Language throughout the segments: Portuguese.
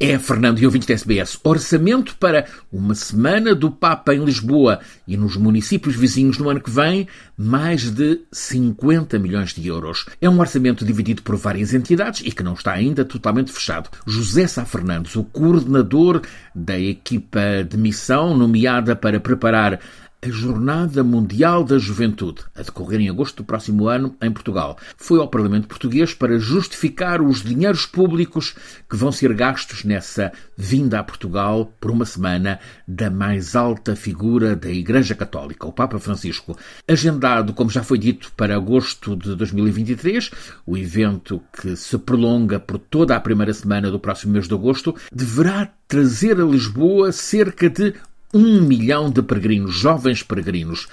É, Fernando e ouvintes da SBS, orçamento para uma semana do Papa em Lisboa e nos municípios vizinhos no ano que vem, mais de 50 milhões de euros. É um orçamento dividido por várias entidades e que não está ainda totalmente fechado. José Sá Fernandes, o coordenador da equipa de missão nomeada para preparar a Jornada Mundial da Juventude, a decorrer em agosto do próximo ano em Portugal, foi ao Parlamento Português para justificar os dinheiros públicos que vão ser gastos nessa vinda a Portugal por uma semana da mais alta figura da Igreja Católica, o Papa Francisco. Agendado, como já foi dito, para agosto de 2023, o evento que se prolonga por toda a primeira semana do próximo mês de agosto, deverá trazer a Lisboa cerca de um milhão de peregrinos, jovens peregrinos.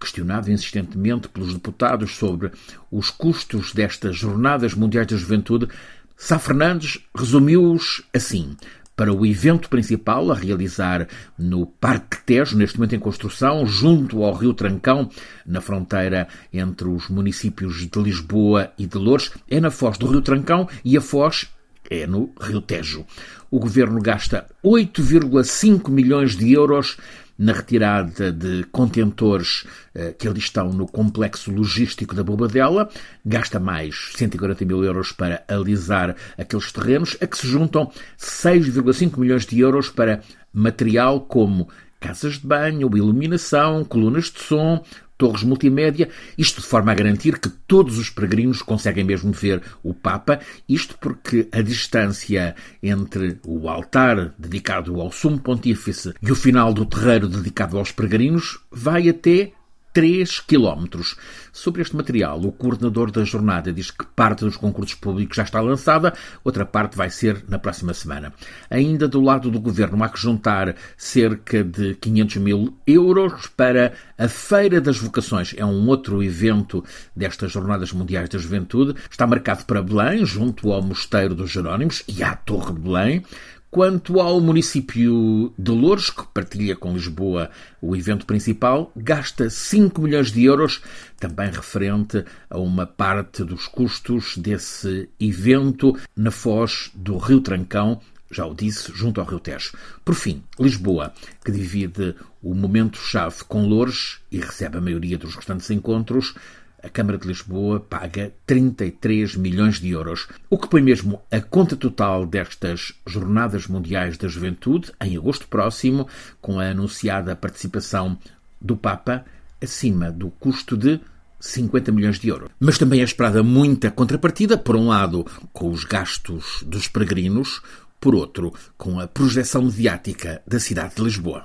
Questionado insistentemente pelos deputados sobre os custos destas Jornadas Mundiais da Juventude, Sá Fernandes resumiu-os assim. Para o evento principal a realizar no Parque Tejo, neste momento em construção, junto ao Rio Trancão, na fronteira entre os municípios de Lisboa e de Lourdes, é na foz do Rio Trancão e a foz é no Rio Tejo. O governo gasta 8,5 milhões de euros na retirada de contentores eh, que ali estão no complexo logístico da Bobadela, gasta mais 140 mil euros para alisar aqueles terrenos, a que se juntam 6,5 milhões de euros para material como casas de banho, iluminação, colunas de som, torres multimédia, isto de forma a garantir que todos os peregrinos conseguem mesmo ver o Papa, isto porque a distância entre o altar dedicado ao Sumo Pontífice e o final do terreiro dedicado aos peregrinos vai até 3 quilómetros. Sobre este material, o coordenador da jornada diz que parte dos concursos públicos já está lançada, outra parte vai ser na próxima semana. Ainda do lado do governo, há que juntar cerca de 500 mil euros para a Feira das Vocações. É um outro evento destas Jornadas Mundiais da Juventude. Está marcado para Belém, junto ao Mosteiro dos Jerónimos e à Torre de Belém. Quanto ao município de Louros, que partilha com Lisboa o evento principal, gasta 5 milhões de euros, também referente a uma parte dos custos desse evento na foz do Rio Trancão, já o disse, junto ao Rio Tejo. Por fim, Lisboa, que divide o momento-chave com Loures e recebe a maioria dos restantes encontros, a Câmara de Lisboa paga 33 milhões de euros, o que põe mesmo a conta total destas Jornadas Mundiais da Juventude, em agosto próximo, com a anunciada participação do Papa, acima do custo de 50 milhões de euros. Mas também é esperada muita contrapartida, por um lado, com os gastos dos peregrinos, por outro, com a projeção mediática da cidade de Lisboa.